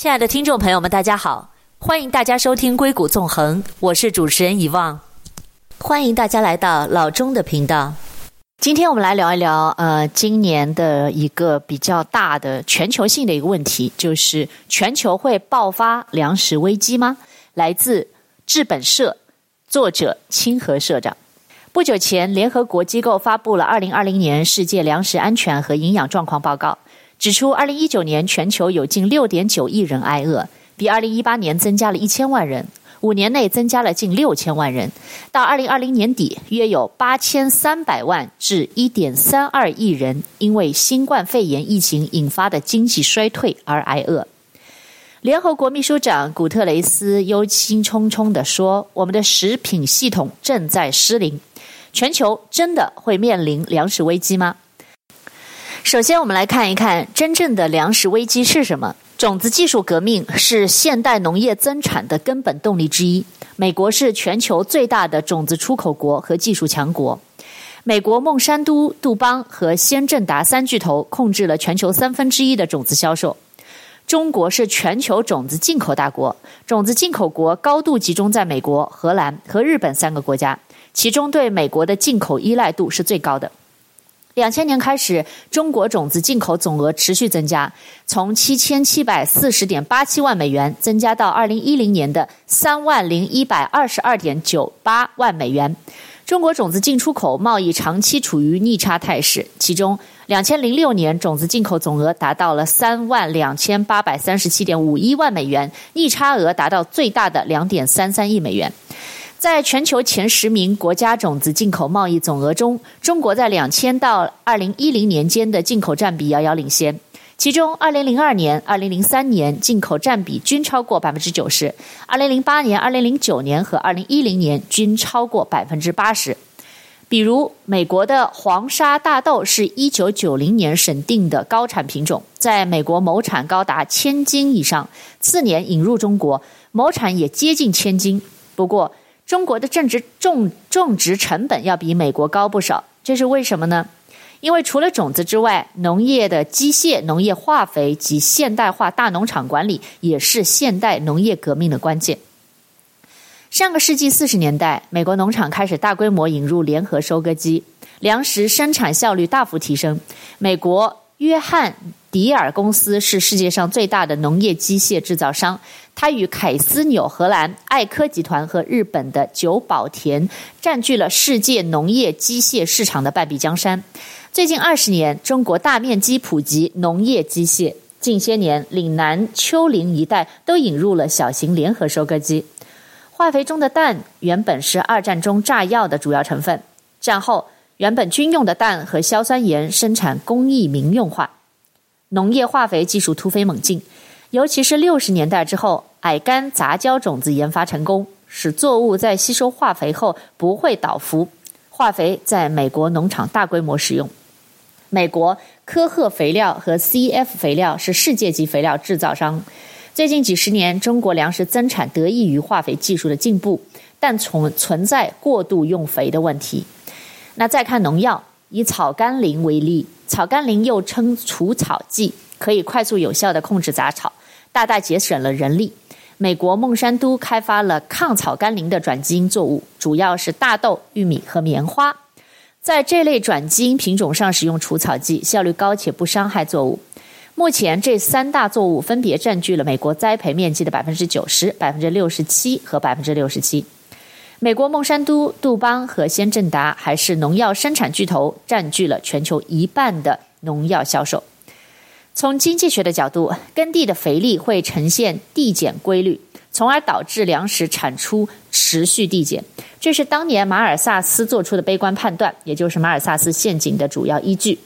亲爱的听众朋友们，大家好，欢迎大家收听《硅谷纵横》，我是主持人遗忘，欢迎大家来到老钟的频道。今天我们来聊一聊，呃，今年的一个比较大的全球性的一个问题，就是全球会爆发粮食危机吗？来自治本社，作者清河社长。不久前，联合国机构发布了《二零二零年世界粮食安全和营养状况报告》。指出，二零一九年全球有近六点九亿人挨饿，比二零一八年增加了一千万人，五年内增加了近六千万人。到二零二零年底，约有八千三百万至一点三二亿人因为新冠肺炎疫情引发的经济衰退而挨饿。联合国秘书长古特雷斯忧心忡忡地说：“我们的食品系统正在失灵，全球真的会面临粮食危机吗？”首先，我们来看一看真正的粮食危机是什么。种子技术革命是现代农业增产的根本动力之一。美国是全球最大的种子出口国和技术强国。美国孟山都、杜邦和先正达三巨头控制了全球三分之一的种子销售。中国是全球种子进口大国，种子进口国高度集中在美国、荷兰和日本三个国家，其中对美国的进口依赖度是最高的。两千年开始，中国种子进口总额持续增加，从七千七百四十点八七万美元增加到二零一零年的三万零一百二十二点九八万美元。中国种子进出口贸易长期处于逆差态势，其中两千零六年种子进口总额达到了三万两千八百三十七点五一万美元，逆差额达到最大的两点三三亿美元。在全球前十名国家种子进口贸易总额中，中国在两千到二零一零年间的进口占比遥遥领先。其中，二零零二年、二零零三年进口占比均超过百分之九十；二零零八年、二零零九年和二零一零年均超过百分之八十。比如，美国的黄沙大豆是一九九零年审定的高产品种，在美国亩产高达千斤以上。次年引入中国，亩产也接近千斤。不过，中国的种植种种植成本要比美国高不少，这是为什么呢？因为除了种子之外，农业的机械、农业化肥及现代化大农场管理也是现代农业革命的关键。上个世纪四十年代，美国农场开始大规模引入联合收割机，粮食生产效率大幅提升。美国约翰迪尔公司是世界上最大的农业机械制造商。它与凯斯纽荷兰艾科集团和日本的久保田占据了世界农业机械市场的半壁江山。最近二十年，中国大面积普及农业机械。近些年，岭南丘陵一带都引入了小型联合收割机。化肥中的氮原本是二战中炸药的主要成分，战后原本军用的氮和硝酸盐生产工艺民用化，农业化肥技术突飞猛进。尤其是六十年代之后，矮杆杂交种子研发成功，使作物在吸收化肥后不会倒伏。化肥在美国农场大规模使用。美国科赫肥料和 CF 肥料是世界级肥料制造商。最近几十年，中国粮食增产得益于化肥技术的进步，但存存在过度用肥的问题。那再看农药，以草甘膦为例，草甘膦又称除草剂，可以快速有效地控制杂草。大大节省了人力。美国孟山都开发了抗草甘膦的转基因作物，主要是大豆、玉米和棉花。在这类转基因品种上使用除草剂，效率高且不伤害作物。目前，这三大作物分别占据了美国栽培面积的百分之九十、百分之六十七和百分之六十七。美国孟山都、杜邦和先正达还是农药生产巨头，占据了全球一半的农药销售。从经济学的角度，耕地的肥力会呈现递减规律，从而导致粮食产出持续递减。这是当年马尔萨斯做出的悲观判断，也就是马尔萨斯陷阱的主要依据。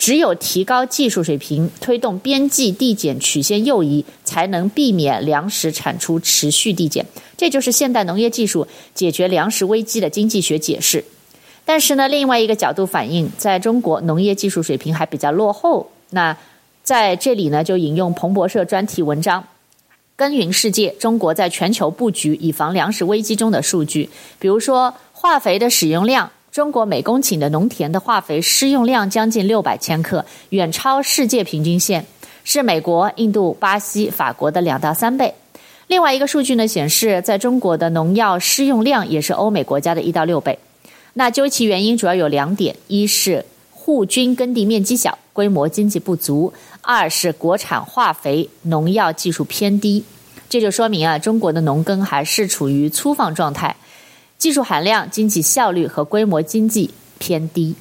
只有提高技术水平，推动边际递减曲线右移，才能避免粮食产出持续递减。这就是现代农业技术解决粮食危机的经济学解释。但是呢，另外一个角度反映，在中国农业技术水平还比较落后。那在这里呢，就引用彭博社专题文章《耕耘世界：中国在全球布局以防粮食危机》中的数据。比如说，化肥的使用量，中国每公顷的农田的化肥施用量将近六百千克，远超世界平均线。是美国、印度、巴西、法国的两到三倍。另外一个数据呢显示，在中国的农药施用量也是欧美国家的一到六倍。那究其原因，主要有两点：一是护军耕地面积小，规模经济不足；二是国产化肥农药技术偏低。这就说明啊，中国的农耕还是处于粗放状态，技术含量、经济效率和规模经济偏低。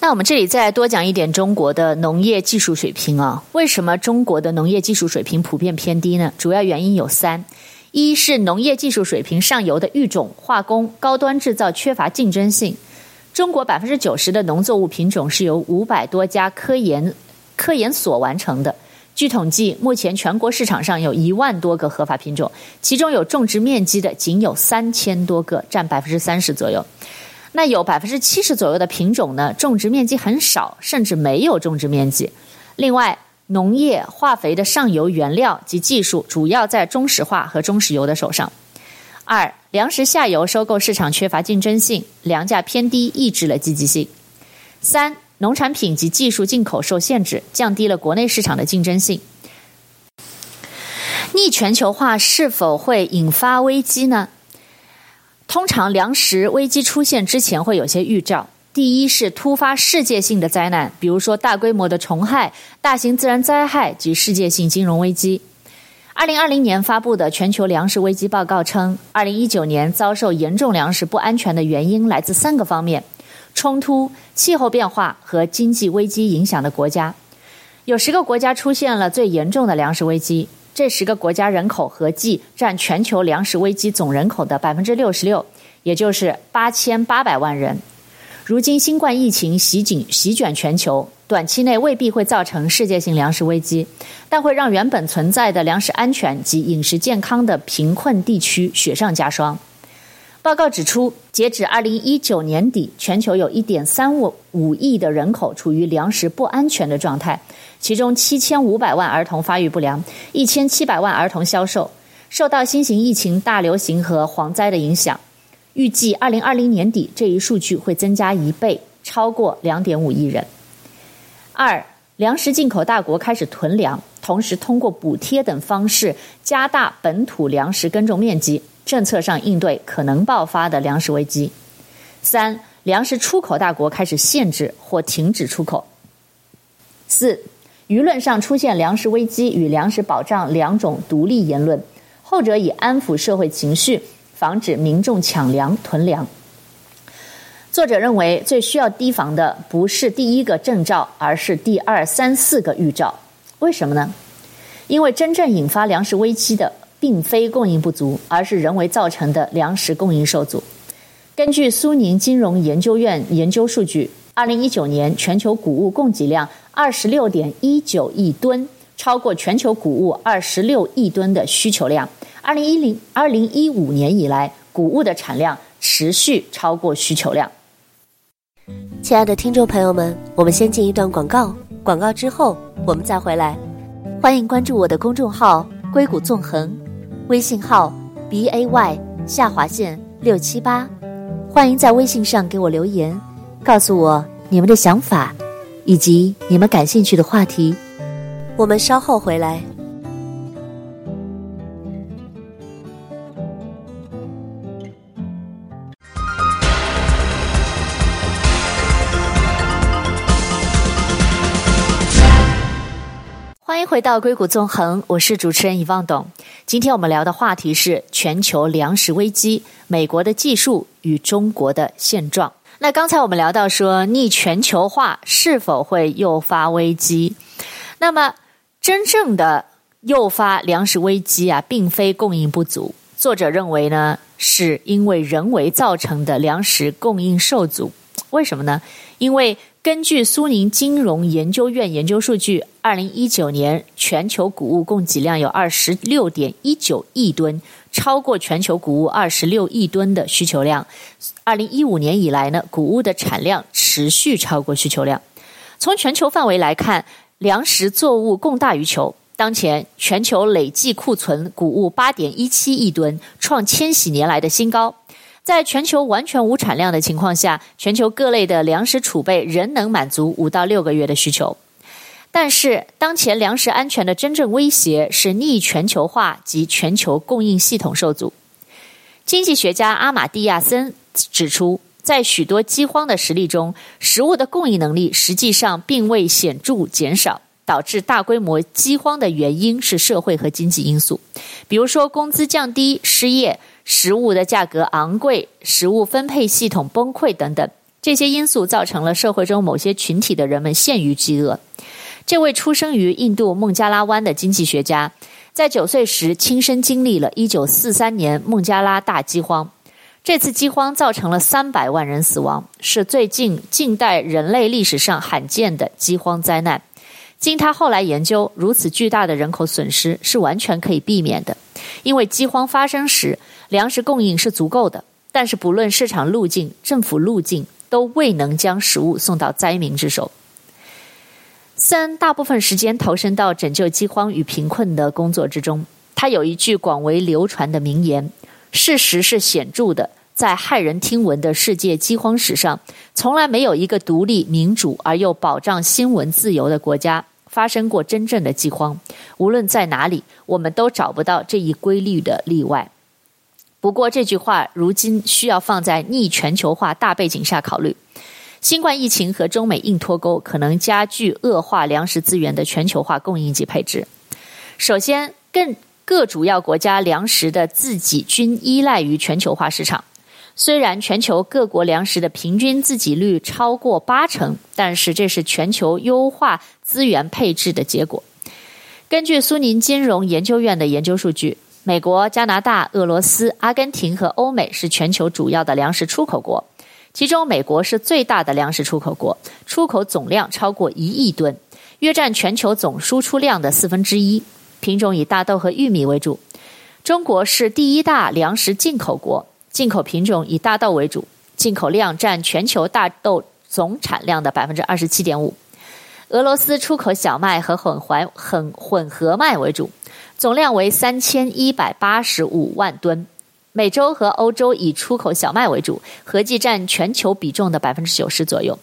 那我们这里再多讲一点中国的农业技术水平啊。为什么中国的农业技术水平普遍偏低呢？主要原因有三：一是农业技术水平上游的育种、化工、高端制造缺乏竞争性。中国百分之九十的农作物品种是由五百多家科研科研所完成的。据统计，目前全国市场上有一万多个合法品种，其中有种植面积的仅有三千多个，占百分之三十左右。那有百分之七十左右的品种呢，种植面积很少，甚至没有种植面积。另外，农业化肥的上游原料及技术主要在中石化和中石油的手上。二，粮食下游收购市场缺乏竞争性，粮价偏低，抑制了积极性。三，农产品及技术进口受限制，降低了国内市场的竞争性。逆全球化是否会引发危机呢？通常粮食危机出现之前会有些预兆。第一是突发世界性的灾难，比如说大规模的虫害、大型自然灾害及世界性金融危机。二零二零年发布的全球粮食危机报告称，二零一九年遭受严重粮食不安全的原因来自三个方面：冲突、气候变化和经济危机影响的国家。有十个国家出现了最严重的粮食危机。这十个国家人口合计占全球粮食危机总人口的百分之六十六，也就是八千八百万人。如今新冠疫情袭警席卷全球，短期内未必会造成世界性粮食危机，但会让原本存在的粮食安全及饮食健康的贫困地区雪上加霜。报告指出，截止二零一九年底，全球有一点三五五亿的人口处于粮食不安全的状态，其中七千五百万儿童发育不良，一千七百万儿童消瘦。受到新型疫情大流行和蝗灾的影响，预计二零二零年底这一数据会增加一倍，超过两点五亿人。二，粮食进口大国开始囤粮，同时通过补贴等方式加大本土粮食耕种面积。政策上应对可能爆发的粮食危机。三、粮食出口大国开始限制或停止出口。四、舆论上出现粮食危机与粮食保障两种独立言论，后者以安抚社会情绪，防止民众抢粮囤粮。作者认为，最需要提防的不是第一个征兆，而是第二、三、四个预兆。为什么呢？因为真正引发粮食危机的。并非供应不足，而是人为造成的粮食供应受阻。根据苏宁金融研究院研究数据，二零一九年全球谷物供给量二十六点一九亿吨，超过全球谷物二十六亿吨的需求量。二零一零二零一五年以来，谷物的产量持续超过需求量。亲爱的听众朋友们，我们先进一段广告，广告之后我们再回来。欢迎关注我的公众号“硅谷纵横”。微信号 b a y 下划线六七八，欢迎在微信上给我留言，告诉我你们的想法，以及你们感兴趣的话题。我们稍后回来。回到硅谷纵横，我是主持人遗忘董。今天我们聊的话题是全球粮食危机，美国的技术与中国的现状。那刚才我们聊到说，逆全球化是否会诱发危机？那么真正的诱发粮食危机啊，并非供应不足。作者认为呢，是因为人为造成的粮食供应受阻。为什么呢？因为根据苏宁金融研究院研究数据，二零一九年全球谷物供给量有二十六点一九亿吨，超过全球谷物二十六亿吨的需求量。二零一五年以来呢，谷物的产量持续超过需求量。从全球范围来看，粮食作物供大于求。当前全球累计库存谷物八点一七亿吨，创千禧年来的新高。在全球完全无产量的情况下，全球各类的粮食储备仍能满足五到六个月的需求。但是，当前粮食安全的真正威胁是逆全球化及全球供应系统受阻。经济学家阿马蒂亚森指出，在许多饥荒的实例中，食物的供应能力实际上并未显著减少。导致大规模饥荒的原因是社会和经济因素，比如说工资降低、失业、食物的价格昂贵、食物分配系统崩溃等等。这些因素造成了社会中某些群体的人们陷于饥饿。这位出生于印度孟加拉湾的经济学家，在九岁时亲身经历了一九四三年孟加拉大饥荒。这次饥荒造成了三百万人死亡，是最近近代人类历史上罕见的饥荒灾难。经他后来研究，如此巨大的人口损失是完全可以避免的，因为饥荒发生时，粮食供应是足够的。但是，不论市场路径、政府路径，都未能将食物送到灾民之手。三大部分时间投身到拯救饥荒与贫困的工作之中。他有一句广为流传的名言：“事实是显著的。”在骇人听闻的世界饥荒史上，从来没有一个独立、民主而又保障新闻自由的国家发生过真正的饥荒。无论在哪里，我们都找不到这一规律的例外。不过，这句话如今需要放在逆全球化大背景下考虑。新冠疫情和中美硬脱钩，可能加剧恶化粮食资源的全球化供应及配置。首先，更各主要国家粮食的自给均依赖于全球化市场。虽然全球各国粮食的平均自给率超过八成，但是这是全球优化资源配置的结果。根据苏宁金融研究院的研究数据，美国、加拿大、俄罗斯、阿根廷和欧美是全球主要的粮食出口国，其中美国是最大的粮食出口国，出口总量超过一亿吨，约占全球总输出量的四分之一，品种以大豆和玉米为主。中国是第一大粮食进口国。进口品种以大豆为主，进口量占全球大豆总产量的百分之二十七点五。俄罗斯出口小麦和混环混混合麦为主，总量为三千一百八十五万吨。美洲和欧洲以出口小麦为主，合计占全球比重的百分之九十左右。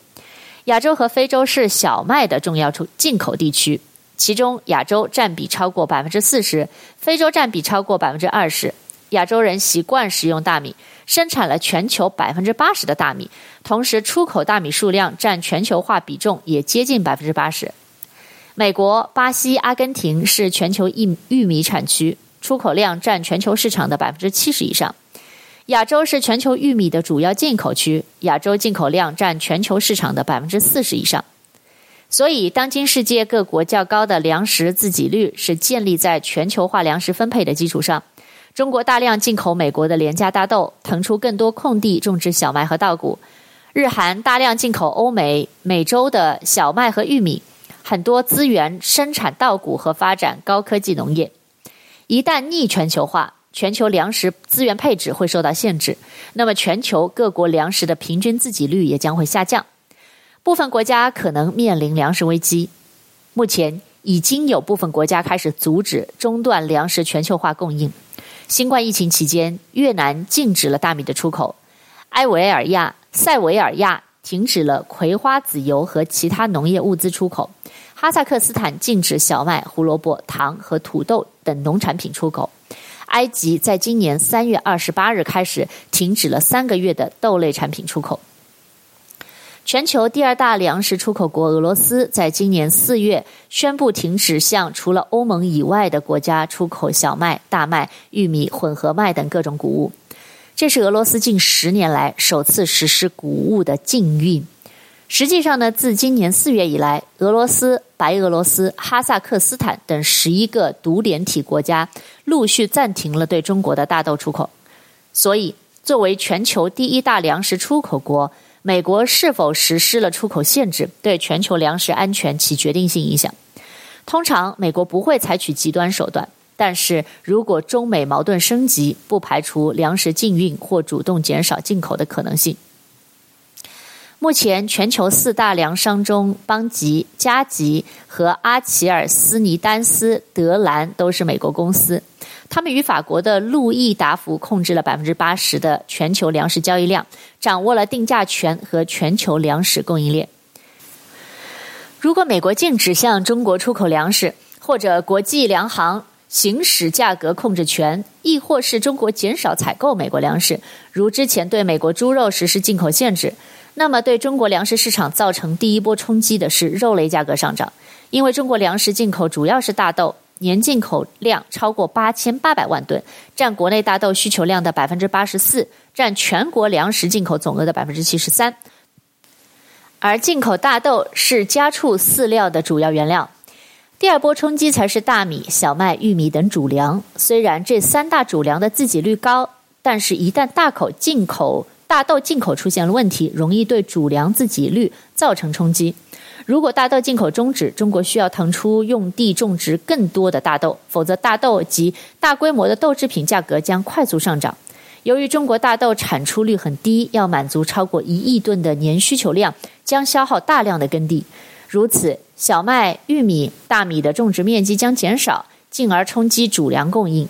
亚洲和非洲是小麦的重要出进口地区，其中亚洲占比超过百分之四十，非洲占比超过百分之二十。亚洲人习惯食用大米，生产了全球百分之八十的大米，同时出口大米数量占全球化比重也接近百分之八十。美国、巴西、阿根廷是全球玉玉米产区，出口量占全球市场的百分之七十以上。亚洲是全球玉米的主要进口区，亚洲进口量占全球市场的百分之四十以上。所以，当今世界各国较高的粮食自给率是建立在全球化粮食分配的基础上。中国大量进口美国的廉价大豆，腾出更多空地种植小麦和稻谷。日韩大量进口欧美、美洲的小麦和玉米，很多资源生产稻谷和发展高科技农业。一旦逆全球化，全球粮食资源配置会受到限制，那么全球各国粮食的平均自给率也将会下降。部分国家可能面临粮食危机。目前已经有部分国家开始阻止、中断粮食全球化供应。新冠疫情期间，越南禁止了大米的出口；埃维尔亚、塞维尔亚停止了葵花籽油和其他农业物资出口；哈萨克斯坦禁止小麦、胡萝卜、糖和土豆等农产品出口；埃及在今年三月二十八日开始停止了三个月的豆类产品出口。全球第二大粮食出口国俄罗斯在今年四月宣布停止向除了欧盟以外的国家出口小麦、大麦、玉米、混合麦等各种谷物。这是俄罗斯近十年来首次实施谷物的禁运。实际上呢，自今年四月以来，俄罗斯、白俄罗斯、哈萨克斯坦等十一个独联体国家陆续暂停了对中国的大豆出口。所以，作为全球第一大粮食出口国，美国是否实施了出口限制，对全球粮食安全起决定性影响。通常，美国不会采取极端手段，但是如果中美矛盾升级，不排除粮食禁运或主动减少进口的可能性。目前，全球四大粮商中，邦吉、加吉和阿奇尔斯尼丹斯德兰都是美国公司。他们与法国的路易达福控制了百分之八十的全球粮食交易量，掌握了定价权和全球粮食供应链。如果美国禁止向中国出口粮食，或者国际粮行行使价格控制权，亦或是中国减少采购美国粮食，如之前对美国猪肉实施进口限制，那么对中国粮食市场造成第一波冲击的是肉类价格上涨，因为中国粮食进口主要是大豆。年进口量超过八千八百万吨，占国内大豆需求量的百分之八十四，占全国粮食进口总额的百分之七十三。而进口大豆是家畜饲料的主要原料。第二波冲击才是大米、小麦、玉米等主粮。虽然这三大主粮的自给率高，但是一旦大口进口大豆进口出现了问题，容易对主粮自给率造成冲击。如果大豆进口终止，中国需要腾出用地种植更多的大豆，否则大豆及大规模的豆制品价格将快速上涨。由于中国大豆产出率很低，要满足超过一亿吨的年需求量，将消耗大量的耕地。如此，小麦、玉米、大米的种植面积将减少，进而冲击主粮供应。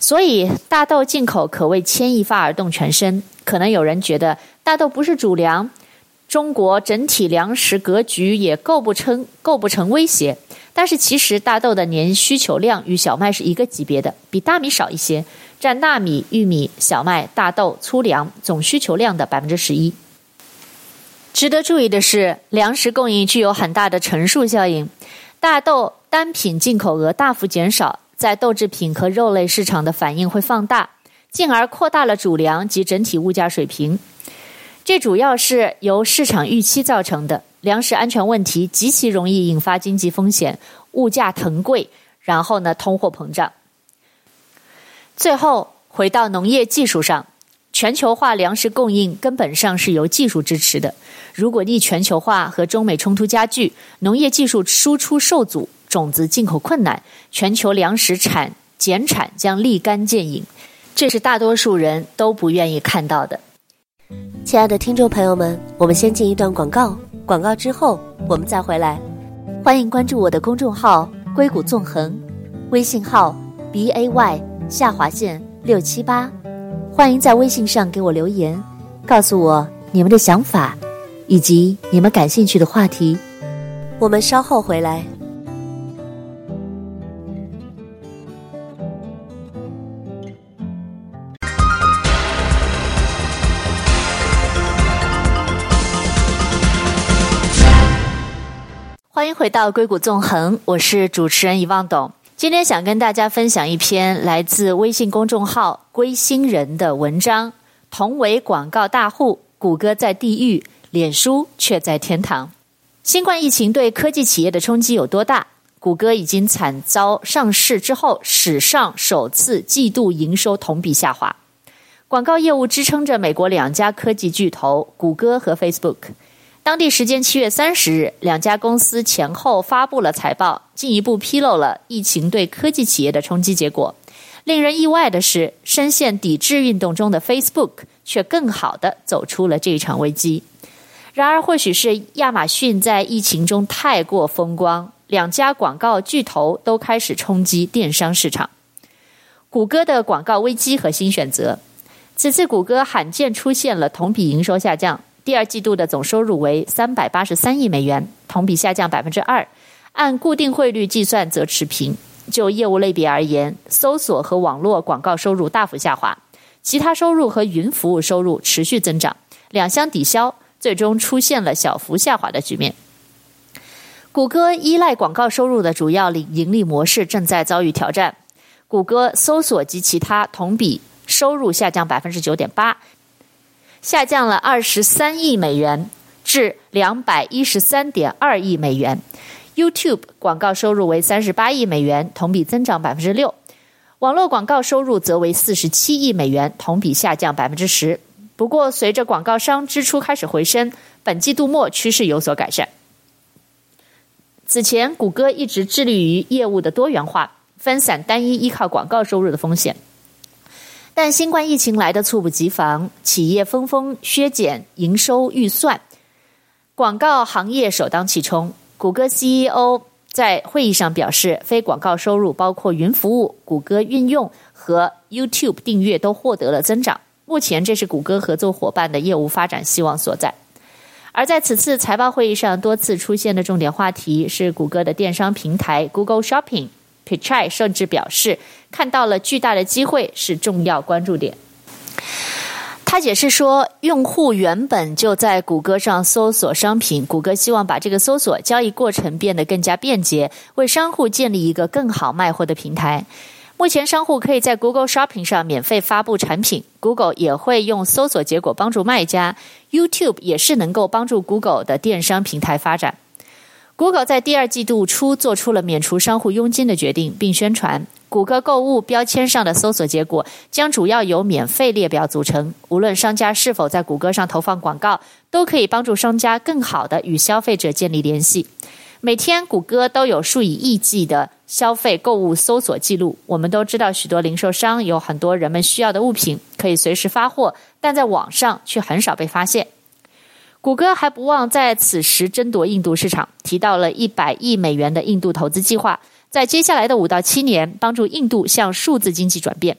所以，大豆进口可谓牵一发而动全身。可能有人觉得大豆不是主粮。中国整体粮食格局也构不成构不成威胁，但是其实大豆的年需求量与小麦是一个级别的，比大米少一些，占大米、玉米、小麦、大豆、粗粮总需求量的百分之十一。值得注意的是，粮食供应具有很大的乘数效应，大豆单品进口额大幅减少，在豆制品和肉类市场的反应会放大，进而扩大了主粮及整体物价水平。这主要是由市场预期造成的，粮食安全问题极其容易引发经济风险，物价腾贵，然后呢，通货膨胀。最后回到农业技术上，全球化粮食供应根本上是由技术支持的。如果逆全球化和中美冲突加剧，农业技术输出受阻，种子进口困难，全球粮食产减产将立竿见影，这是大多数人都不愿意看到的。亲爱的听众朋友们，我们先进一段广告，广告之后我们再回来。欢迎关注我的公众号“硅谷纵横”，微信号 b a y 下划线六七八。欢迎在微信上给我留言，告诉我你们的想法以及你们感兴趣的话题。我们稍后回来。回到硅谷纵横，我是主持人遗忘董。今天想跟大家分享一篇来自微信公众号“归心人”的文章。同为广告大户，谷歌在地狱，脸书却在天堂。新冠疫情对科技企业的冲击有多大？谷歌已经惨遭上市之后史上首次季度营收同比下滑。广告业务支撑着美国两家科技巨头谷歌和 Facebook。当地时间七月三十日，两家公司前后发布了财报，进一步披露了疫情对科技企业的冲击结果。令人意外的是，深陷抵制运动中的 Facebook 却更好地走出了这一场危机。然而，或许是亚马逊在疫情中太过风光，两家广告巨头都开始冲击电商市场。谷歌的广告危机和新选择，此次谷歌罕见出现了同比营收下降。第二季度的总收入为三百八十三亿美元，同比下降百分之二，按固定汇率计算则持平。就业务类别而言，搜索和网络广告收入大幅下滑，其他收入和云服务收入持续增长，两相抵消，最终出现了小幅下滑的局面。谷歌依赖广告收入的主要盈利模式正在遭遇挑战，谷歌搜索及其他同比收入下降百分之九点八。下降了二十三亿美元至两百一十三点二亿美元。YouTube 广告收入为三十八亿美元，同比增长百分之六。网络广告收入则为四十七亿美元，同比下降百分之十。不过，随着广告商支出开始回升，本季度末趋势有所改善。此前，谷歌一直致力于业务的多元化，分散单一依靠广告收入的风险。但新冠疫情来得猝不及防，企业纷纷削减营收预算，广告行业首当其冲。谷歌 CEO 在会议上表示，非广告收入包括云服务、谷歌运用和 YouTube 订阅都获得了增长。目前，这是谷歌合作伙伴的业务发展希望所在。而在此次财报会议上，多次出现的重点话题是谷歌的电商平台 Google Shopping。Pichai 甚至表示，看到了巨大的机会，是重要关注点。他解释说，用户原本就在谷歌上搜索商品，谷歌希望把这个搜索交易过程变得更加便捷，为商户建立一个更好卖货的平台。目前，商户可以在 Google Shopping 上免费发布产品，Google 也会用搜索结果帮助卖家，YouTube 也是能够帮助 Google 的电商平台发展。Google 在第二季度初做出了免除商户佣金的决定，并宣传谷歌购物标签上的搜索结果将主要由免费列表组成，无论商家是否在谷歌上投放广告，都可以帮助商家更好地与消费者建立联系。每天，谷歌都有数以亿计的消费购物搜索记录。我们都知道，许多零售商有很多人们需要的物品可以随时发货，但在网上却很少被发现。谷歌还不忘在此时争夺印度市场，提到了一百亿美元的印度投资计划，在接下来的五到七年，帮助印度向数字经济转变。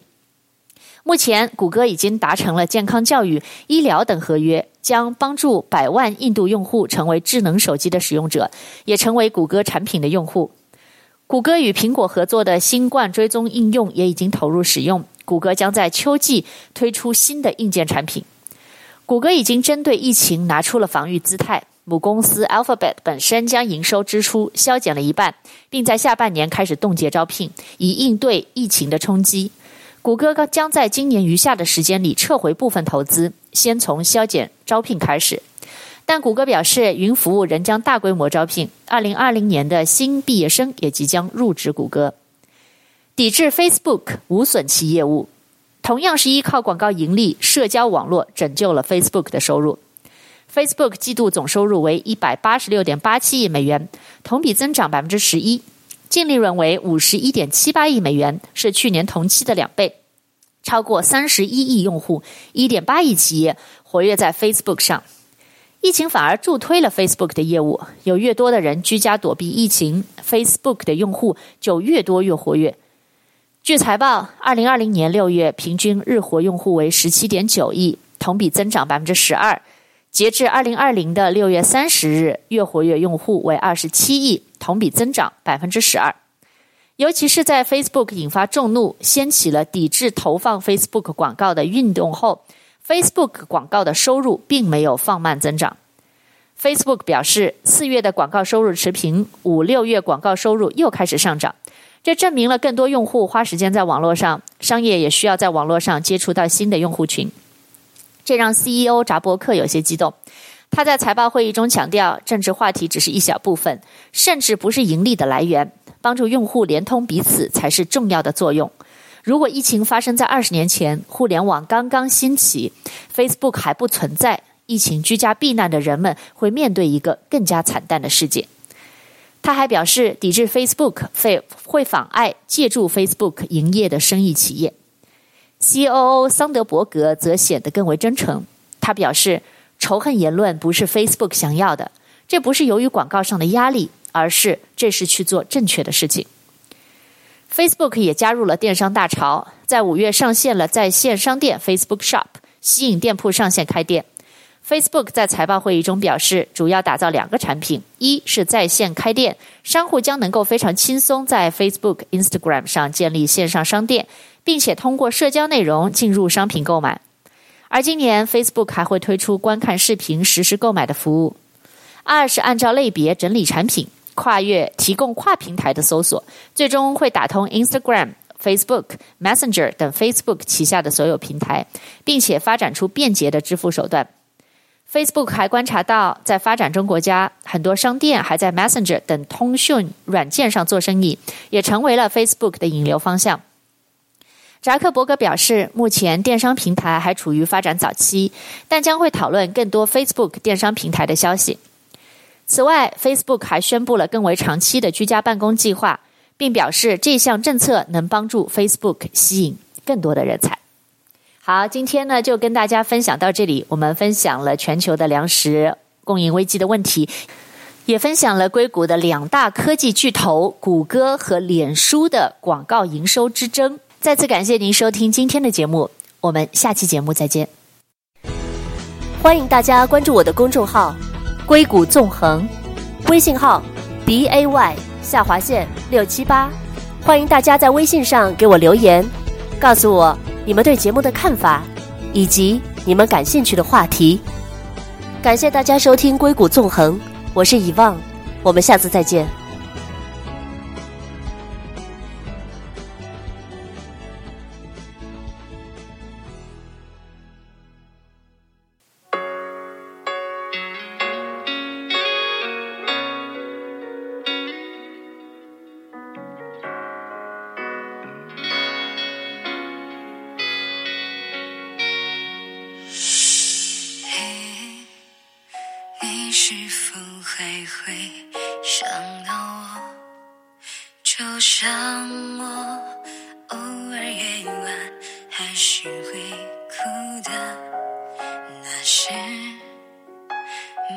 目前，谷歌已经达成了健康教育、医疗等合约，将帮助百万印度用户成为智能手机的使用者，也成为谷歌产品的用户。谷歌与苹果合作的新冠追踪应用也已经投入使用。谷歌将在秋季推出新的硬件产品。谷歌已经针对疫情拿出了防御姿态，母公司 Alphabet 本身将营收支出削减了一半，并在下半年开始冻结招聘，以应对疫情的冲击。谷歌将在今年余下的时间里撤回部分投资，先从削减招聘开始。但谷歌表示，云服务仍将大规模招聘。二零二零年的新毕业生也即将入职谷歌。抵制 Facebook 无损其业务，同样是依靠广告盈利，社交网络拯救了 Facebook 的收入。Facebook 季度总收入为一百八十六点八七亿美元，同比增长百分之十一。净利润为五十一点七八亿美元，是去年同期的两倍。超过三十一亿用户，一点八亿企业活跃在 Facebook 上。疫情反而助推了 Facebook 的业务，有越多的人居家躲避疫情，Facebook 的用户就越多越活跃。据财报，二零二零年六月平均日活用户为十七点九亿，同比增长百分之十二。截至二零二零的六月三十日，月活跃用户为二十七亿，同比增长百分之十二。尤其是在 Facebook 引发众怒，掀起了抵制投放 Facebook 广告的运动后，Facebook 广告的收入并没有放慢增长。Facebook 表示，四月的广告收入持平，五六月广告收入又开始上涨。这证明了更多用户花时间在网络上，商业也需要在网络上接触到新的用户群。这让 CEO 扎伯克有些激动。他在财报会议中强调，政治话题只是一小部分，甚至不是盈利的来源。帮助用户连通彼此才是重要的作用。如果疫情发生在二十年前，互联网刚刚兴起，Facebook 还不存在，疫情居家避难的人们会面对一个更加惨淡的世界。他还表示，抵制 Facebook 会会妨碍借助 Facebook 营业的生意企业。COO 桑德伯格则显得更为真诚。他表示，仇恨言论不是 Facebook 想要的，这不是由于广告上的压力，而是这是去做正确的事情。Facebook 也加入了电商大潮，在五月上线了在线商店 Facebook Shop，吸引店铺上线开店。Facebook 在财报会议中表示，主要打造两个产品：一是在线开店，商户将能够非常轻松在 Facebook、Instagram 上建立线上商店。并且通过社交内容进入商品购买，而今年 Facebook 还会推出观看视频实时购买的服务。二是按照类别整理产品，跨越提供跨平台的搜索，最终会打通 Instagram、Facebook、Messenger 等 Facebook 旗下的所有平台，并且发展出便捷的支付手段。Facebook 还观察到，在发展中国家，很多商店还在 Messenger 等通讯软件上做生意，也成为了 Facebook 的引流方向。扎克伯格表示，目前电商平台还处于发展早期，但将会讨论更多 Facebook 电商平台的消息。此外，Facebook 还宣布了更为长期的居家办公计划，并表示这项政策能帮助 Facebook 吸引更多的人才。好，今天呢就跟大家分享到这里。我们分享了全球的粮食供应危机的问题，也分享了硅谷的两大科技巨头谷歌和脸书的广告营收之争。再次感谢您收听今天的节目，我们下期节目再见。欢迎大家关注我的公众号“硅谷纵横”，微信号 b a y 下划线六七八。欢迎大家在微信上给我留言，告诉我。你们对节目的看法以及你们感兴趣的话题。感谢大家收听硅谷纵横我是遗忘我们下次再见。只是会哭的，那是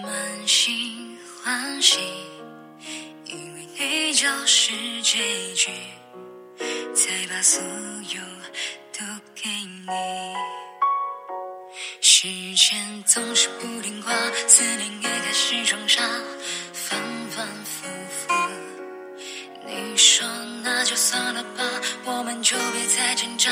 满心欢喜，以为你就是结局，才把所有都给你。时间总是不听话，思念也开始装傻，反反复复。你说那就算了吧，我们就别再挣扎。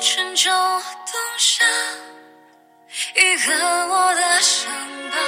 春秋冬夏愈合我的伤疤。